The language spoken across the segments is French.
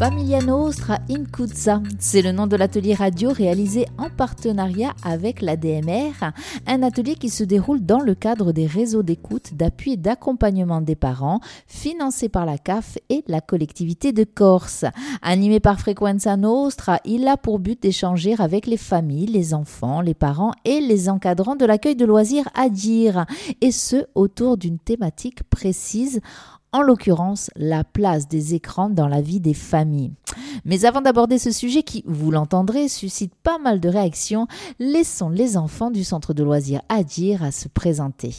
Famiglia Nostra in Cuzza, c'est le nom de l'atelier radio réalisé en partenariat avec l'ADMR, un atelier qui se déroule dans le cadre des réseaux d'écoute, d'appui et d'accompagnement des parents, financé par la CAF et la collectivité de Corse. Animé par Frequenza Nostra, il a pour but d'échanger avec les familles, les enfants, les parents et les encadrants de l'accueil de loisirs à dire, et ce autour d'une thématique précise en l'occurrence la place des écrans dans la vie des familles. Mais avant d'aborder ce sujet qui, vous l'entendrez, suscite pas mal de réactions, laissons les enfants du centre de loisirs Adir à se présenter.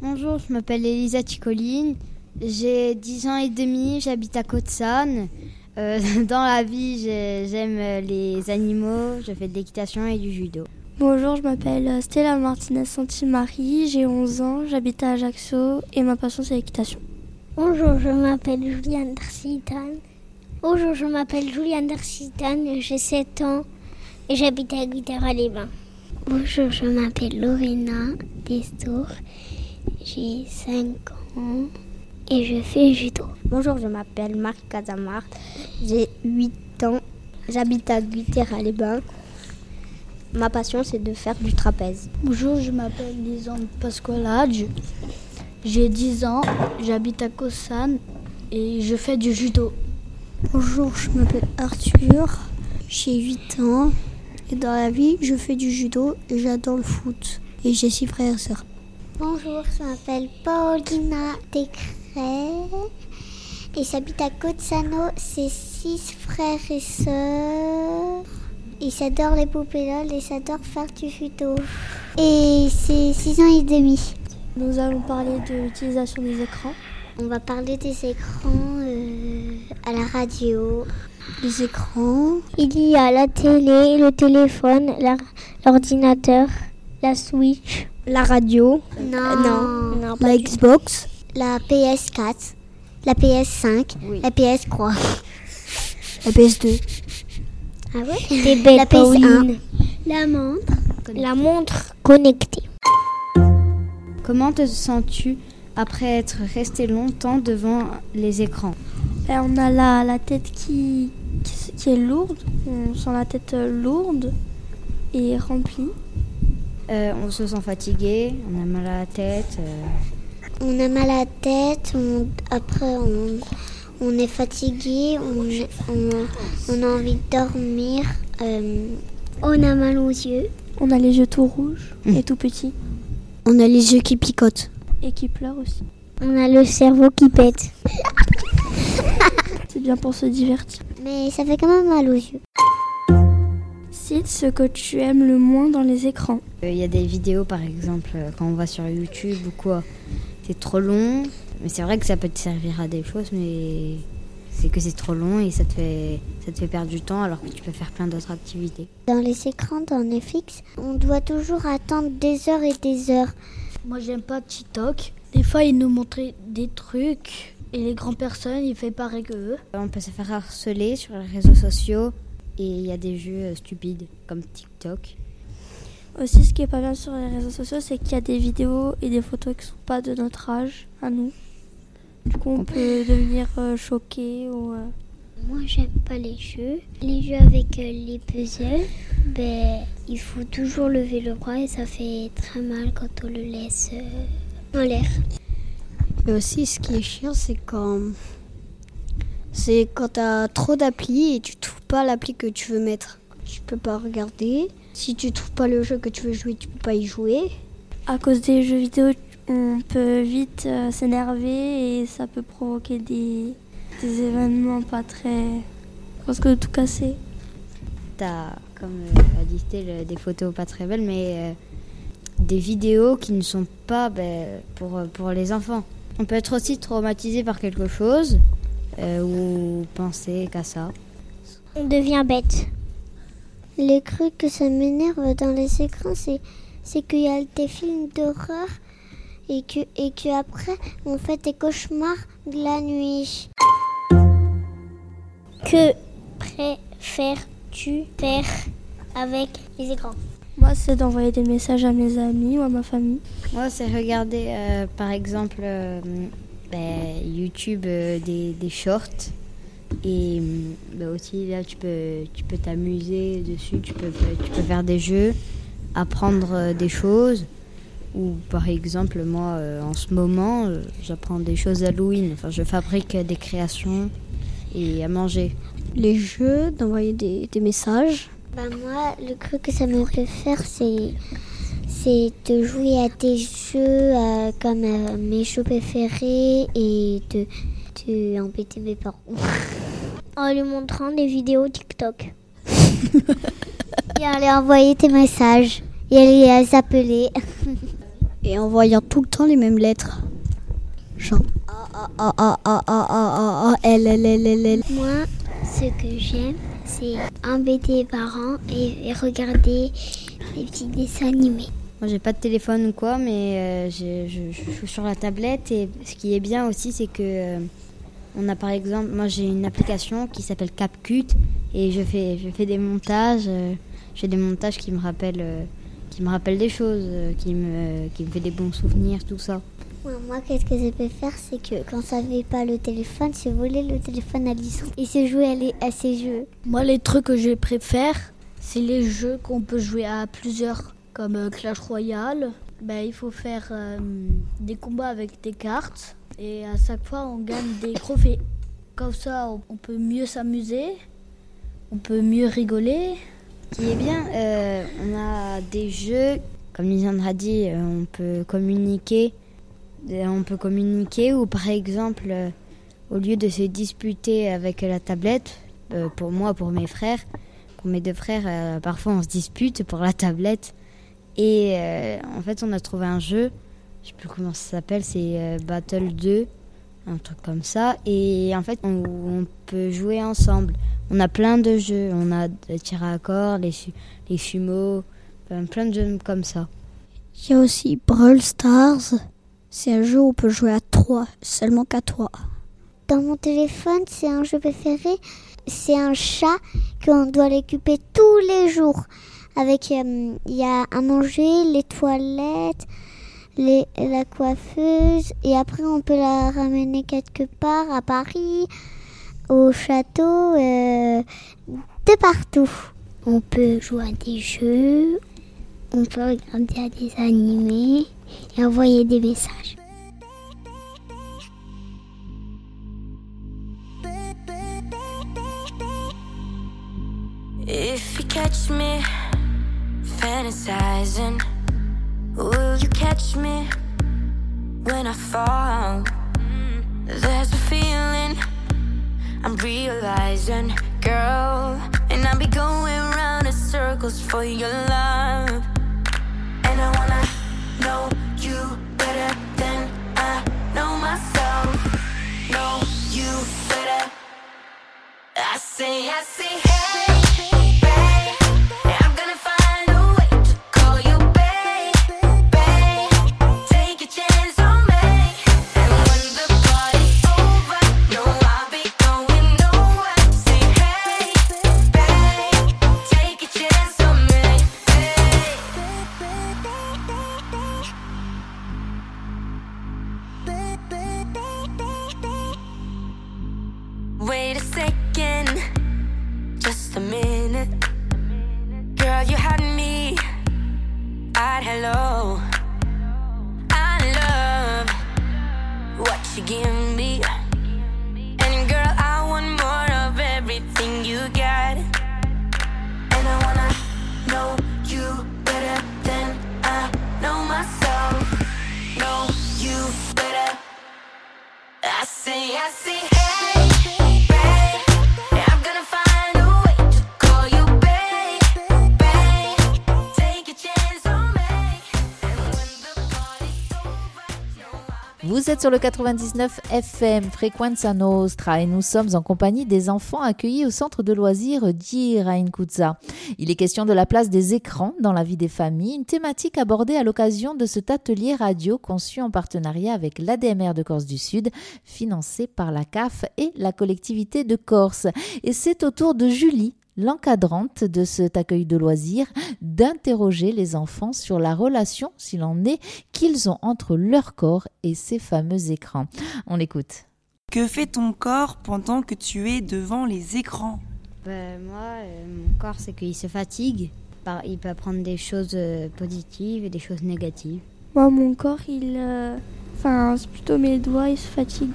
Bonjour, je m'appelle Elisa Ticoline, j'ai 10 ans et demi, j'habite à Côte-Sanne. Euh, dans la vie, j'aime les animaux, je fais de l'équitation et du judo. Bonjour, je m'appelle Stella Martinez Santi-Marie, j'ai 11 ans, j'habite à Ajaccio et ma passion c'est l'équitation. Bonjour, je m'appelle Juliane Darcitan. Bonjour, je m'appelle Juliane Darcitan, j'ai 7 ans et j'habite à Guitara-les-Bains. Bonjour, je m'appelle Lorena Destour, j'ai 5 ans et je fais judo. Bonjour, je m'appelle Marie Casamart, j'ai 8 ans, j'habite à Guitara-les-Bains. Ma passion, c'est de faire du trapèze. Bonjour, je m'appelle Lisande Pasqualage. J'ai 10 ans, j'habite à Kosan et je fais du judo. Bonjour, je m'appelle Arthur, j'ai 8 ans et dans la vie, je fais du judo et j'adore le foot. Et j'ai 6 frères et sœurs. Bonjour, je m'appelle Paulina Descrets et j'habite à Côte-Sano. C'est 6 frères et sœurs. Ils adorent les poupées LOL et s'adorent faire du judo. Et c'est 6 ans et demi. Nous allons parler de l'utilisation des écrans. On va parler des écrans euh, à la radio. Les écrans. Il y a la télé, le téléphone, l'ordinateur, la Switch. La radio. Non. non. non la Xbox. La PS4. La PS5. Oui. La PS3. La PS2. Ah ouais? Des La PS1. La montre. La montre connectée. Comment te sens-tu après être resté longtemps devant les écrans? Ben, On a la, la tête qui, qui, qui, est lourde, on sent la tête lourde et remplie. Euh, on se sent fatigué, on a mal à la tête. Euh... On a mal à la tête, on, après on, on, est fatigué, on, on, a envie de dormir, euh, on a mal aux yeux. On a les yeux tout rouges mmh. et tout petits. On a les yeux qui picotent. Et qui pleurent aussi. On a le cerveau qui pète. C'est bien pour se divertir. Mais ça fait quand même mal aux yeux. Cite ce que tu aimes le moins dans les écrans. Il euh, y a des vidéos par exemple quand on va sur YouTube ou quoi. C'est trop long. Mais c'est vrai que ça peut te servir à des choses, mais c'est que c'est trop long et ça te, fait, ça te fait perdre du temps alors que tu peux faire plein d'autres activités. Dans les écrans, dans Netflix, on doit toujours attendre des heures et des heures. Moi, j'aime pas TikTok. Des fois, ils nous montrent des trucs et les grandes personnes, ils font pareil que eux. On peut se faire harceler sur les réseaux sociaux et il y a des jeux stupides comme TikTok. Aussi, ce qui est pas bien sur les réseaux sociaux, c'est qu'il y a des vidéos et des photos qui sont pas de notre âge à nous. Du coup, on peut devenir euh, choqué ou. Euh... Moi, j'aime pas les jeux. Les jeux avec euh, les puzzles, ben, il faut toujours lever le bras et ça fait très mal quand on le laisse euh, en l'air. Et aussi, ce qui est chiant, c'est quand. C'est quand t'as trop d'applis et tu trouves pas l'appli que tu veux mettre. Tu peux pas regarder. Si tu trouves pas le jeu que tu veux jouer, tu peux pas y jouer. À cause des jeux vidéo, on peut vite euh, s'énerver et ça peut provoquer des, des, événements pas très. presque tout casser. T'as, comme euh, a dit Stella, des photos pas très belles, mais euh, des vidéos qui ne sont pas ben, pour, pour les enfants. On peut être aussi traumatisé par quelque chose euh, ou penser qu'à ça. On devient bête. Les trucs que ça m'énerve dans les écrans, c'est, c'est qu'il y a des films d'horreur et que, et que après on fait des cauchemars de la nuit. Que préfères-tu faire avec les écrans? Moi, c'est d'envoyer des messages à mes amis ou à ma famille. Moi, c'est regarder euh, par exemple euh, ben, YouTube euh, des, des, shorts Et bah, aussi là, tu peux tu peux t'amuser dessus, tu peux, tu peux faire des jeux, apprendre des choses. Ou par exemple, moi, en ce moment, j'apprends des choses Halloween. Enfin, je fabrique des créations et à manger. Les jeux, d'envoyer des, des messages. Bah moi, le truc que ça me fait faire, c'est c'est de jouer à tes jeux euh, comme euh, mes jeux préférés et de, de embêter mes parents. en lui montrant des vidéos TikTok. et en lui envoyer tes messages. Et à les appeler. Et en voyant tout le temps les mêmes lettres. Genre A, A, A, A, A, A, A, L, L, L, L, L. Moi, ce que j'aime, c'est embêter les parents et, regarder les petits dessins animés. Moi, j'ai pas de téléphone ou quoi, mais euh, je, je, suis sur la tablette. Et ce qui est bien aussi, c'est que euh, on a par exemple, moi j'ai une application qui s'appelle CapCut et je fais, je fais des montages. Euh, j'ai des montages qui me rappellent qui me rappellent des choses, qui me, qui me fait des bons souvenirs, tout ça. Moi, qu'est-ce que je peux faire, c'est que quand ça fait pas le téléphone, c'est voler le téléphone à Lison et se jouer à, ces jeux. Moi, les trucs que je préfère, c'est les jeux qu'on peut jouer à plusieurs, comme euh, Clash Royale. Ben, il faut faire euh, des combats avec des cartes et à chaque fois, on gagne des trophées. Comme ça, on peut mieux s'amuser, on peut mieux rigoler. Qui est bien, euh, on a des jeux, comme Lisandre a dit, on peut communiquer on peut communiquer ou par exemple, euh, au lieu de se disputer avec la tablette, euh, pour moi, pour mes frères, pour mes deux frères, euh, parfois on se dispute pour la tablette. Et en fait, on a trouvé un jeu, je sais plus comment ça s'appelle, c'est Battle 2, un truc comme ça. Et en fait, on, peut jouer ensemble. On a plein de jeux, on a les tir à corps, les, les sumo, plein de jeux comme ça. Il y a aussi Brawl Stars. C'est un jeu où on peut jouer à trois, seulement qu'à trois. Dans mon téléphone, c'est un jeu préféré. C'est un chat qu'on doit l'occuper tous les jours. Avec, euh, il y a à manger, les toilettes, la coiffeuse, et après on peut la ramener quelque part à Paris, au château, euh, de partout. On peut jouer à des jeux, on peut regarder à des animés et envoyer des messages. Will you catch me when I fall? There's a feeling I'm realizing, girl, and I'll be going round in circles for your love. And I wanna know you better than I know myself. Know you better. I say, I say, again. Vous êtes sur le 99 FM Frequenza Nostra et nous sommes en compagnie des enfants accueillis au centre de loisirs d'Irainkuza. Il est question de la place des écrans dans la vie des familles, une thématique abordée à l'occasion de cet atelier radio conçu en partenariat avec l'ADMR de Corse du Sud, financé par la CAF et la collectivité de Corse. Et c'est au tour de Julie l'encadrante de cet accueil de loisirs d'interroger les enfants sur la relation, s'il en est, qu'ils ont entre leur corps et ces fameux écrans. On l'écoute. Que fait ton corps pendant que tu es devant les écrans? Ben, moi, euh, mon corps, c'est qu'il se fatigue. Par- Il peut apprendre des choses euh, positives et des choses négatives. Moi, mon corps, il. euh, Enfin, c'est plutôt mes doigts, ils se fatiguent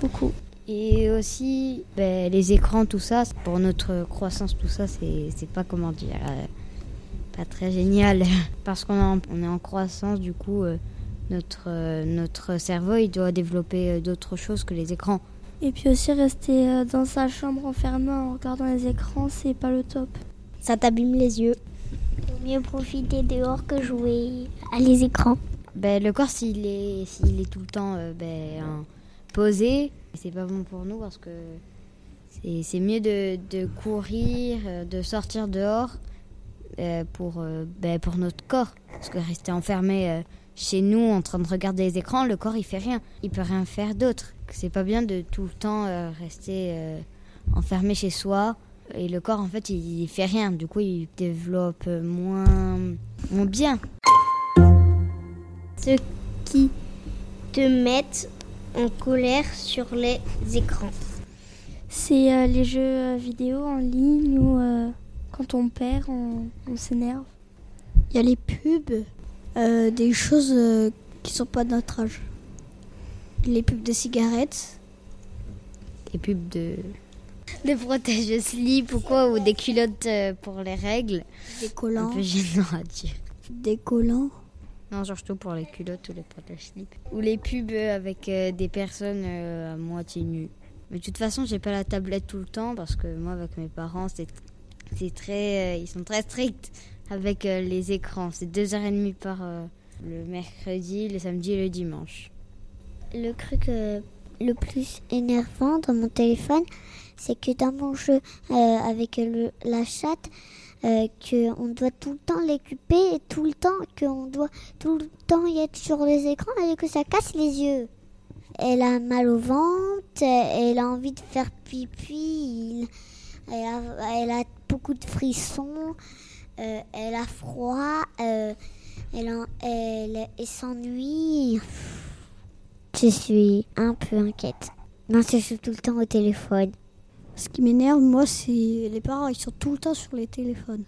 beaucoup. Et aussi, ben, les écrans, tout ça, pour notre croissance, tout ça, c'est pas, comment dire, euh, pas très génial. Parce qu'on est en- on est en croissance, du coup, euh, notre, euh, notre cerveau, il doit développer d'autres choses que les écrans. Et puis aussi, rester dans sa chambre enfermé en regardant les écrans, c'est pas le top. Ça t'abîme les yeux. Vaut mieux profiter dehors que jouer à les écrans. Ben, le corps, s'il est, s'il est tout le temps euh, ben, en- posé, c'est pas bon pour nous parce que c'est mieux de, de courir, euh, de sortir dehors euh, pour, euh, ben, pour notre corps. Parce que rester enfermé chez nous en train de regarder les écrans, le corps il fait rien. Il peut rien faire d'autre. C'est pas bien de tout le temps rester enfermé chez soi. Et le corps en fait il, il fait rien. Du coup il développe moins, moins bien. Ceux qui te mettent en colère sur les écrans. C'est euh, les jeux euh, vidéo en ligne où euh, quand on perd, on, on s'énerve. Il y a les pubs, euh, des choses euh, qui sont pas de notre âge. Les pubs de cigarettes. des pubs de de protège-slip ou quoi ou des culottes pour les règles Des un collants. peu gênant à dire Des collants. Non surtout pour les culottes ou les protège-slip ou les pubs euh, avec euh, des personnes euh, à moitié nues. Mais de toute façon j'ai pas la tablette tout le temps parce que moi avec mes parents c'est c'est très euh, ils sont très stricts avec euh, les écrans. C'est deux heures et demie par euh, le mercredi le samedi et le dimanche. Le truc euh, le plus énervant dans mon téléphone, c'est que dans mon jeu euh, avec le, la chatte, euh, qu'on doit tout le temps l'équiper et tout le temps qu'on doit tout le temps y être sur les écrans et que ça casse les yeux. Elle a mal au ventre, elle a envie de faire pipi, elle a, beaucoup de frissons, euh, elle a froid, euh, elle, en- elle, elle s'ennuie. Je suis un peu inquiète. Non, je suis tout le temps au téléphone. Ce qui m'énerve, moi, c'est les parents, ils sont tout le temps sur les téléphones.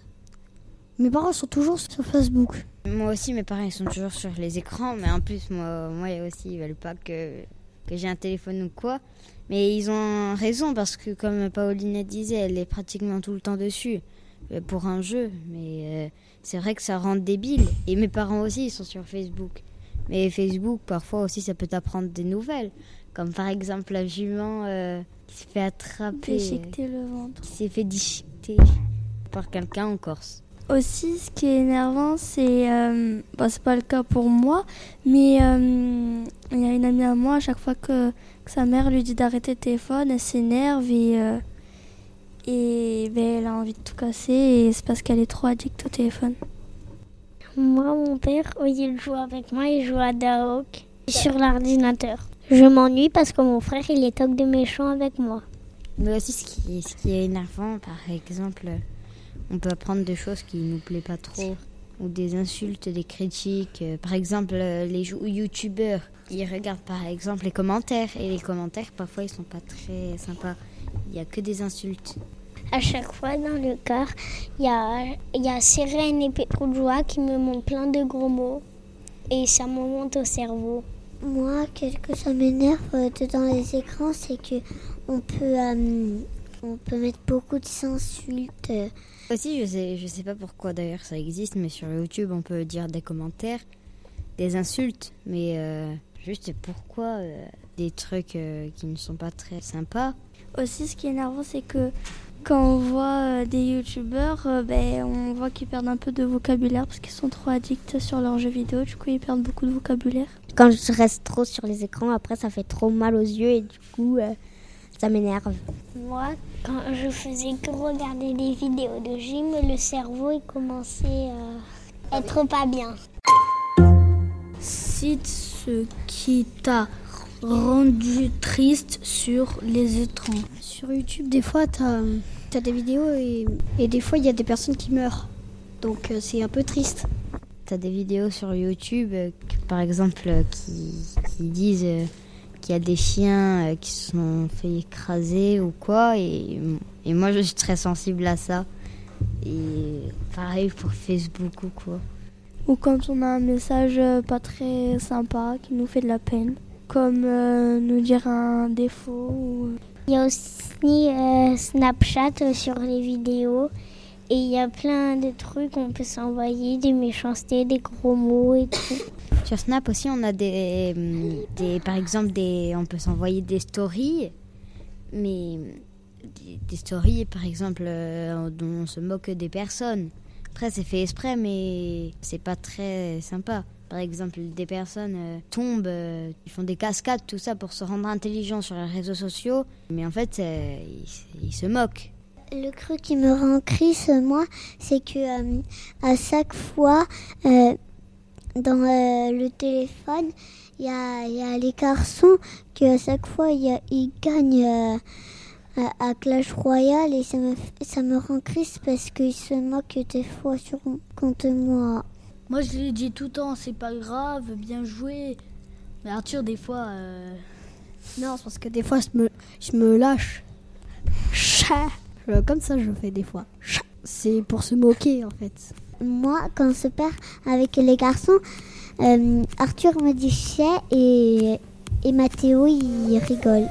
Mes parents sont toujours sur Facebook. Moi aussi, mes parents ils sont toujours sur les écrans, mais en plus, moi, moi aussi, ils veulent pas que, que j'ai un téléphone ou quoi. Mais ils ont raison parce que, comme Pauline disait, elle est pratiquement tout le temps dessus euh, pour un jeu. Mais euh, c'est vrai que ça rend débile. Et mes parents aussi, ils sont sur Facebook. Mais Facebook, parfois aussi, ça peut t'apprendre des nouvelles. Comme par exemple la jument euh, qui se fait attraper, euh, Déchiqueter le ventre. qui s'est fait déchiqueter par quelqu'un en Corse. Aussi, ce qui est énervant, c'est. Euh, bah, c'est pas le cas pour moi, mais euh, il y a une amie à moi, à chaque fois que, que sa mère lui dit d'arrêter le téléphone, elle s'énerve et. euh, et ben, elle a envie de tout casser, et c'est parce qu'elle est trop addicte au téléphone. Moi, mon père, au lieu de jouer avec moi, il joue à Daok sur l'ordinateur. Je m'ennuie parce que mon frère, il est toc de méchant avec moi. Mais aussi, ce qui, est, ce qui est énervant, par exemple, on peut apprendre des choses qui nous plaisent pas trop, ou des insultes, des critiques. Par exemple, les youtubeurs, ils regardent par exemple les commentaires, et les commentaires, parfois, ils sont pas très sympas. Il y a que des insultes. À chaque fois, dans le car, il y a, y a Sérène et joie qui me montrent plein de gros mots. Et ça me monte au cerveau. Moi, qu'est-ce que ça m'énerve euh, dans les écrans, c'est que on peut, euh, on peut mettre beaucoup de insultes. euh, Aussi, je sais, je sais pas pourquoi d'ailleurs ça existe, mais sur YouTube, on peut dire des commentaires, des insultes, mais euh, juste pourquoi euh, des trucs qui ne sont pas très sympas. Aussi, ce qui est énervant, c'est que quand on voit euh, des youtubeurs, euh, ben, on voit qu'ils perdent un peu de vocabulaire parce qu'ils sont trop addicts sur leurs jeux vidéo, du coup, ils perdent beaucoup de vocabulaire. Quand je reste trop sur les écrans, après, ça fait trop mal aux yeux et du coup, euh, ça m'énerve. Moi, quand je faisais que regarder des vidéos de gym, le cerveau, il commençait à être pas bien. Cite ce qui t'a rendu triste sur les écrans. Sur YouTube, des fois, t'as as des vidéos et, et des fois, il y a des personnes qui meurent. Donc, euh, c'est un peu triste. T'as des vidéos sur YouTube, euh, que- par exemple, euh, qui, qui disent, qu'il y a des chiens qui se sont fait écraser ou quoi. Et, et moi, je suis très sensible à ça. Et pareil pour Facebook ou quoi. Ou quand on a un message pas très sympa qui nous fait de la peine, comme euh, nous dire un défaut. Ou... Il y a aussi euh, Snapchat sur les vidéos. Et il y a plein de trucs, on peut s'envoyer des méchancetés, des gros mots et tout. Sur Snap aussi, on a des, des par exemple, des, on peut s'envoyer des stories, mais des, des stories, par exemple, euh, dont on se moque des personnes. Après, c'est fait exprès, mais c'est pas très sympa. Par exemple, des personnes euh, tombent, euh, ils font des cascades, tout ça pour se rendre intelligents sur les réseaux sociaux, mais en fait, euh, ils, se moquent. Le truc qui me rend triste, moi, c'est que à chaque fois, dans le téléphone, il y a, les garçons que à chaque fois, ils gagnent à, Clash Royale et ça me, ça me rend triste parce qu'ils se moquent des fois sur, contre moi. Moi, je lui dis tout le temps, c'est pas grave, bien joué. Mais Arthur, des fois, euh, Non, c'est parce que des fois, je me, je me lâche. Chat. Comme ça, je fais des fois. Chat. C'est pour se moquer, en fait. Moi, quand on se perd avec les garçons, euh, Arthur me dit chais et, et Mathéo, il rigole.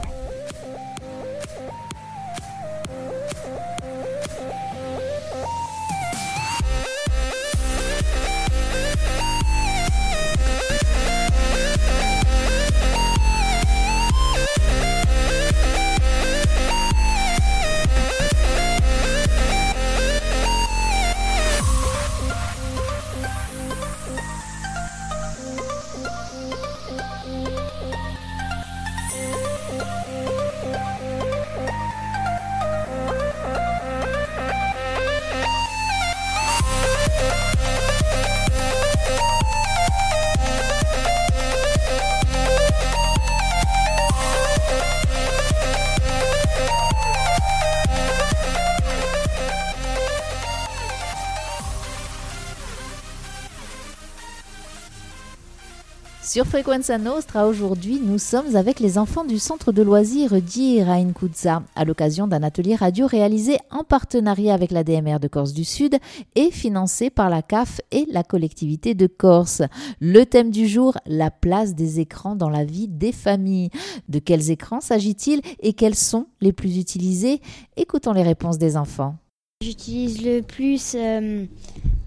Sur Frequenza Nostra, aujourd'hui, nous sommes avec les enfants du centre de loisirs d'Ir à à l'occasion d'un atelier radio réalisé en partenariat avec la DMR de Corse du Sud et financé par la CAF et la collectivité de Corse. Le thème du jour, la place des écrans dans la vie des familles. De quels écrans s'agit-il et quels sont les plus utilisés? Écoutons les réponses des enfants. J'utilise le plus euh,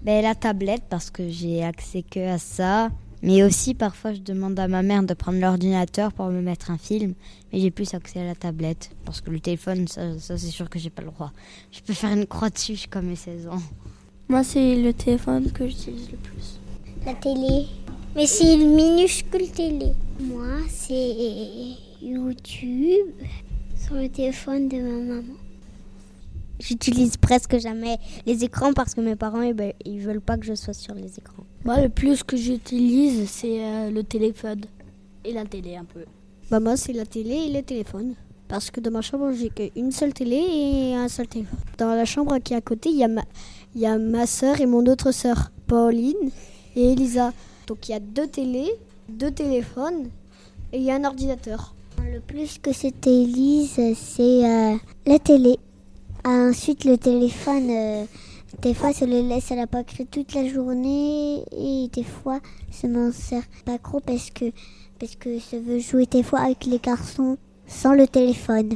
ben, la tablette parce que j'ai accès que à ça. Mais aussi, parfois, je demande à ma mère de prendre l'ordinateur pour me mettre un film. Mais j'ai plus accès à la tablette. Parce que le téléphone, ça, ça, c'est sûr que j'ai pas le droit. Je peux faire une croix dessus jusqu'à mes 16 ans. Moi, c'est le téléphone que j'utilise le plus. La télé. Mais c'est une minuscule télé. Moi, c'est YouTube sur le téléphone de ma maman. J'utilise presque jamais les écrans parce que mes parents ils, veulent- ils veulent pas que je sois sur les écrans. Moi, le plus que j'utilise, c'est euh, le téléphone et la télé un peu. Bah, moi, c'est la télé et le téléphone. Parce que dans ma chambre, j'ai qu'une seule télé et un seul téléphone. Dans la chambre qui est à côté, il y a ma, il y a ma soeur et mon autre soeur, Pauline et Elisa. Donc, il y a deux télés, deux téléphones et il y a un ordinateur. Le plus que c'était Elise, c'est euh, la télé. Ensuite, le téléphone, euh, des fois, ça le laisse à la pâquerie toute la journée et des fois, ça m'en sert pas trop parce que, parce que ça veut jouer des fois avec les garçons sans le téléphone.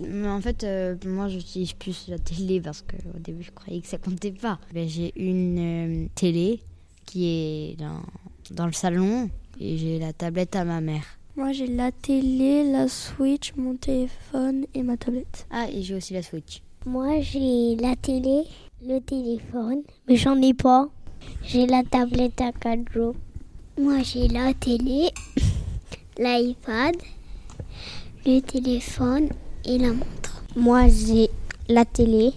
Mais en fait, euh, moi, j'utilise plus la télé parce qu'au début, je croyais que ça comptait pas. Ben, j'ai une euh, télé qui est dans, dans le salon et j'ai la tablette à ma mère. Moi, j'ai la télé, la Switch, mon téléphone et ma tablette. Ah, et j'ai aussi la Switch. Moi, j'ai la télé, le téléphone, mais j'en ai pas. J'ai la tablette à 4 jours. Moi, j'ai la télé, l'iPad, le téléphone et la montre. Moi, j'ai la télé,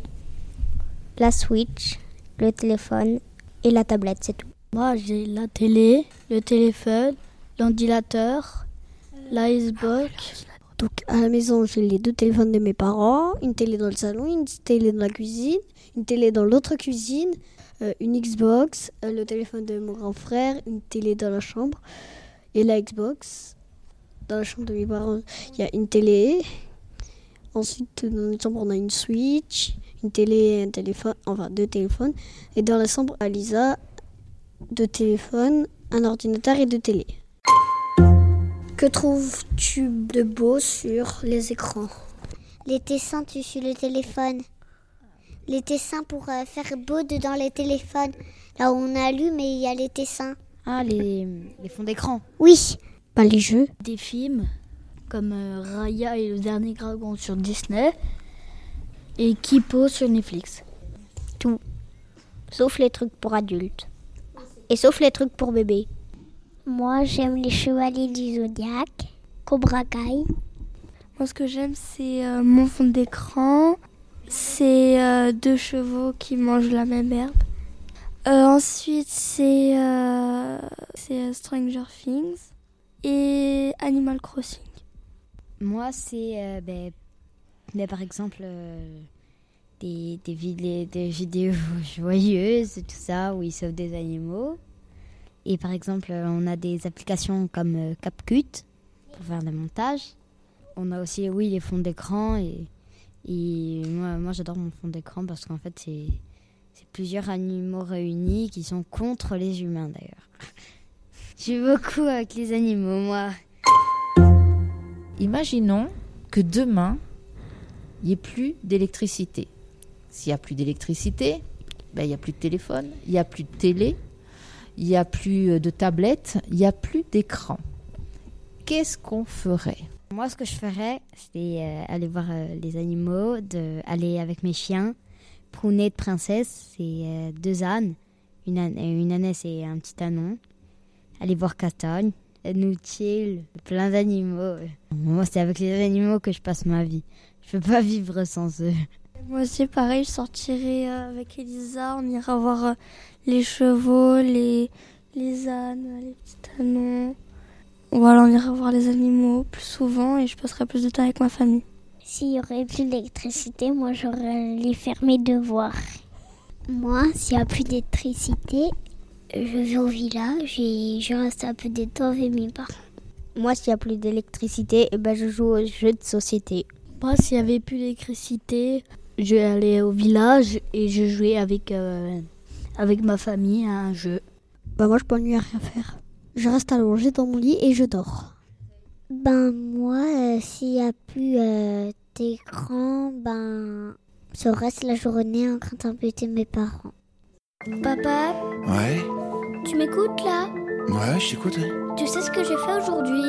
la Switch, le téléphone et la tablette, c'est tout. Moi, j'ai la télé, le téléphone, l'ordinateur, la Xbox. Donc, à la maison, j'ai les deux téléphones de mes parents, une télé dans le salon, une télé dans la cuisine, une télé dans l'autre cuisine, euh, une Xbox, euh, le téléphone de mon grand frère, une télé dans la chambre et la Xbox dans la chambre de mes parents, il y a une télé. Ensuite, dans notre chambre, on a une Switch, une télé, un téléphone, enfin deux téléphones. Et dans la chambre à Lisa, deux téléphones, un ordinateur et deux télés. Que trouves-tu de beau sur les écrans? Les dessins tu sur le téléphone. Les dessins pour euh, faire beau dedans les téléphones. Là où on allume et il y a les dessins. Ah, les, les fonds d'écran. Oui. Pas les jeux. Des films comme euh, Raya et le dernier dragon sur Disney et Kipo sur Netflix. Tout. Sauf les trucs pour adultes. Et sauf les trucs pour bébés. Moi, j'aime les chevaliers du zodiaque, Cobra Kai. Moi, ce que j'aime, c'est euh, mon fond d'écran. C'est euh, deux chevaux qui mangent la même herbe. Euh, ensuite, c'est euh, c'est, euh, Stranger Things et Animal Crossing. Moi, c'est euh, ben, ben, par exemple euh, des, des, vid- des vidéos joyeuses, tout ça, où ils sauvent des animaux. Et par exemple, euh, on a des applications comme euh, CapCut pour faire des montages. On a aussi, oui, les fonds d'écran. Et, moi, j'adore mon fond d'écran parce qu'en fait, c'est plusieurs animaux réunis qui sont contre les humains d'ailleurs. Suis beaucoup avec les animaux, moi. Imaginons que demain, il n'y ait plus d'électricité. S'il n'y a plus d'électricité, ben, il n'y a plus de téléphone, il n'y a plus de télé, il n'y a plus de tablette, il n'y a plus d'écran. Qu'est-ce qu'on ferait? Moi, ce que je ferais, c'est euh, aller voir euh, les animaux, de, aller avec mes chiens. Prounet de princesse, c'est euh, deux ânes, une, âne- euh, une et un petit ânon. Aller voir Castagne, nous chill, plein d'animaux. Moi, c'est avec les animaux que je passe ma vie. Je peux pas vivre sans eux. Moi aussi, pareil, je sortirai euh, avec Elisa. On ira voir euh, les chevaux, les, les ânes, les petits anneaux. Voilà, on ira voir les animaux plus souvent et je passerai plus de temps avec ma famille. S'il y aurait plus d'électricité, moi j'aurais les faire mes devoirs. Moi, s'il n'y a plus d'électricité, je vais au village et je reste un peu de temps avec mes parents. Moi, s'il n'y a plus d'électricité, eh ben, je joue aux jeux de société. Moi, s'il n'y avait plus d'électricité, je vais aller au village et je jouais avec, euh, avec ma famille à un jeu. Bah moi je m'ennuie à rien faire. Je reste allongée dans mon lit et je dors. Ben moi, euh, s'il n'y a plus euh, d'écran, ben je reste la journée en train d'embêter mes parents. Papa, Ouais, tu m'écoutes là? Ouais, je t'écoute. ouais. Tu sais ce que j'ai fait aujourd'hui?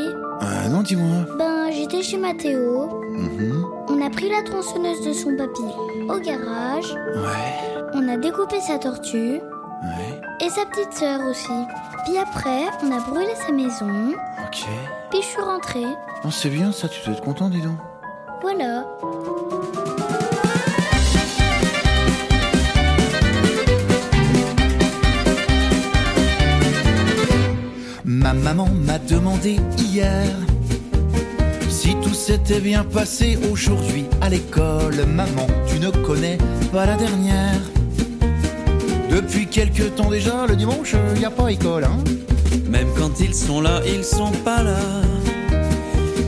Euh, non, dis-moi. Ben, j'étais chez Mathéo. Mhm. On a pris la tronçonneuse de son papy au garage. Ouais, On a découpé sa tortue ouais, et sa petite sœur aussi. Puis après, on a brûlé sa maison. ok. Puis je suis rentrée. Non, c'est bien ça, tu dois être content, dis donc. Voilà. Ma maman m'a demandé hier s'était bien passé aujourd'hui à l'école. Maman, tu ne connais pas la dernière. Depuis quelque temps déjà, le dimanche, y a pas école, hein Même quand ils sont là, ils sont pas là.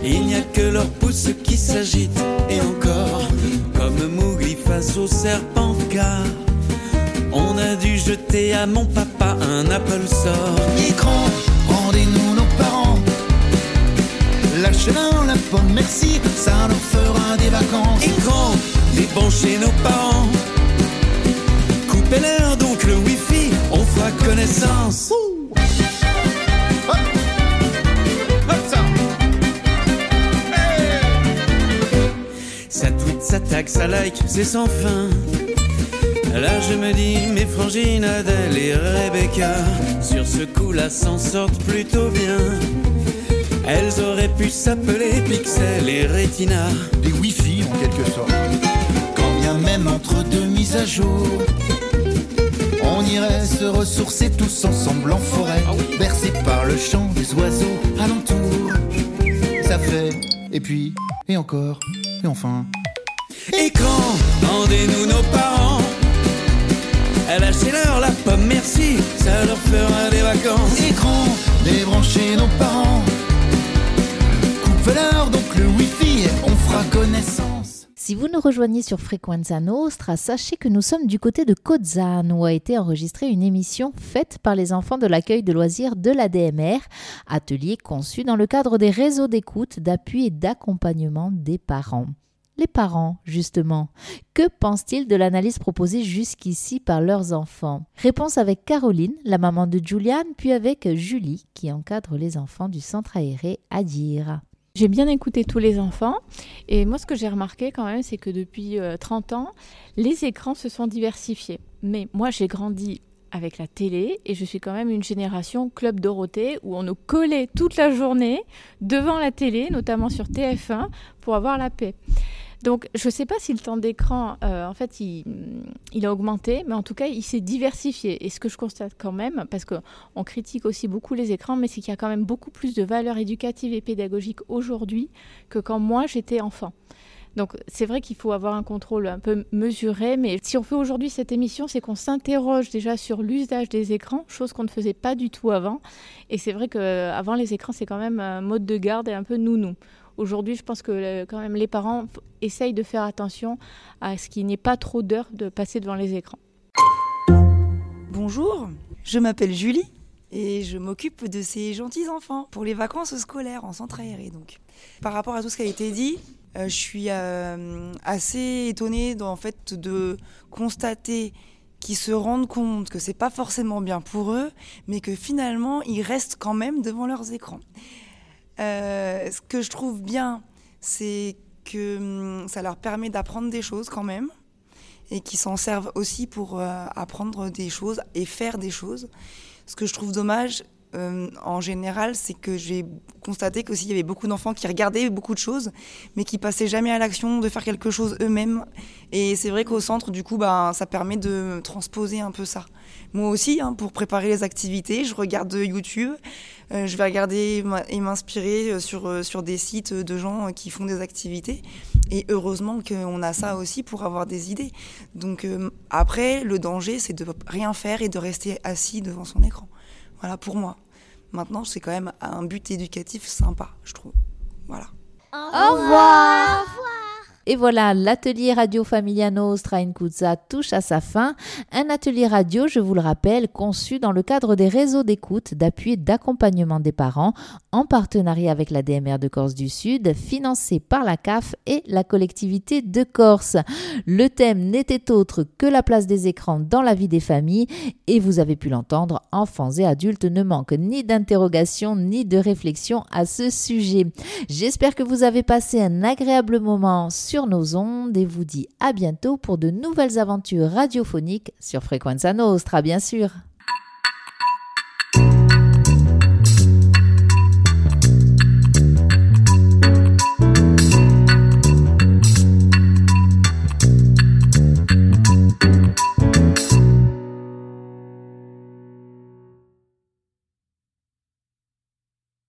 Il n'y a que leur pouce qui s'agite et encore, comme Mowgli face au serpent car on a dû jeter à mon papa un Apple sort. Écran, Lâchez-leur la pomme, merci, ça leur fera des vacances. Écran, débranchez nos parents. Coupez-leur donc le wifi, on fera connaissance. Hop. Hop, ça. Ça tweet, ça tag, ça like, c'est sans fin. Là je me dis, mes frangines Adèle et Rebecca, sur ce coup-là s'en sortent plutôt bien. Elles auraient pu s'appeler Pixel et Retina. Des Wi-Fi en quelque sorte. Quand bien même entre deux mises à jour, on irait se ressourcer tous ensemble en forêt, bercés par le chant des oiseaux alentour. Ça fait, et puis, et encore, et enfin. Écran, rendez-nous nos parents? Lâchez-leur la pomme, merci, ça leur fera des vacances. Écran, débranchez nos parents? Si vous nous rejoignez sur Frequenza Nostra, sachez que nous sommes du côté de Kozan où a été enregistrée une émission faite par les enfants de l'accueil de loisirs de l'ADMR, atelier conçu dans le cadre des réseaux d'écoute, d'appui et d'accompagnement des parents. Les parents, justement, que pensent-ils de l'analyse proposée jusqu'ici par leurs enfants? Réponse avec Caroline, la maman de Julian, puis avec Julie, qui encadre les enfants du centre aéré à dire. J'ai bien écouté tous les enfants et moi ce que j'ai remarqué quand même c'est que depuis 30 ans, les écrans se sont diversifiés. Mais moi j'ai grandi avec la télé et je suis quand même une génération Club Dorothée où on nous collait toute la journée devant la télé, notamment sur TF1, pour avoir la paix. Donc, je ne sais pas si le temps d'écran, euh, en fait, il, a augmenté, mais en tout cas, il s'est diversifié. Et ce que je constate quand même, parce qu'on critique aussi beaucoup les écrans, mais c'est qu'il y a quand même beaucoup plus de valeurs éducatives et pédagogiques aujourd'hui que quand moi j'étais enfant. Donc c'est vrai qu'il faut avoir un contrôle un peu mesuré, mais si on fait aujourd'hui cette émission, c'est qu'on s'interroge déjà sur l'usage des écrans, chose qu'on ne faisait pas du tout avant. Et c'est vrai qu'avant les écrans, c'est quand même un mode de garde et un peu nounou. Aujourd'hui, je pense que euh, quand même les parents essayent de faire attention à ce qu'il n'y ait pas trop d'heures de passer devant les écrans. Bonjour, je m'appelle Julie et je m'occupe de ces gentils enfants pour les vacances scolaires en centre aéré. Donc, par rapport à tout ce qui a été dit, euh, je suis euh, assez étonnée en fait de constater qu'ils se rendent compte que c'est pas forcément bien pour eux, mais que finalement ils restent quand même devant leurs écrans. Euh, ce que je trouve bien, c'est que hum, ça leur permet d'apprendre des choses quand même et qu'ils s'en servent aussi pour euh, apprendre des choses et faire des choses. Ce que je trouve dommage, euh, en général, c'est que j'ai constaté qu'aussi il y avait beaucoup d'enfants qui regardaient beaucoup de choses, mais qui passaient jamais à l'action de faire quelque chose eux-mêmes. Et c'est vrai qu'au centre, du coup, bah, ça permet de transposer un peu ça. Moi aussi, hein, pour préparer les activités, je regarde YouTube, euh, je vais regarder et m'inspirer euh, sur, sur des sites de gens qui font des activités. Et heureusement qu'on a ça aussi pour avoir des idées. Donc après, le danger, c'est de rien faire et de rester assis devant son écran. Voilà, pour moi. Maintenant, c'est quand même un but éducatif sympa, je trouve. Voilà. Au revoir. Au revoir. Et voilà, l'atelier radio Familia Nostra touche à sa fin. Un atelier radio, je vous le rappelle, conçu dans le cadre des réseaux d'écoute, d'appui et d'accompagnement des parents, en partenariat avec la DMR de Corse du Sud, financé par la CAF et la collectivité de Corse. Le thème n'était autre que la place des écrans dans la vie des familles, et vous avez pu l'entendre, enfants et adultes ne manquent ni d'interrogations ni de réflexions à ce sujet. J'espère que vous avez passé un agréable moment sur nos ondes et vous dit à bientôt pour de nouvelles aventures radiophoniques sur Frequenza Nostra, bien sûr.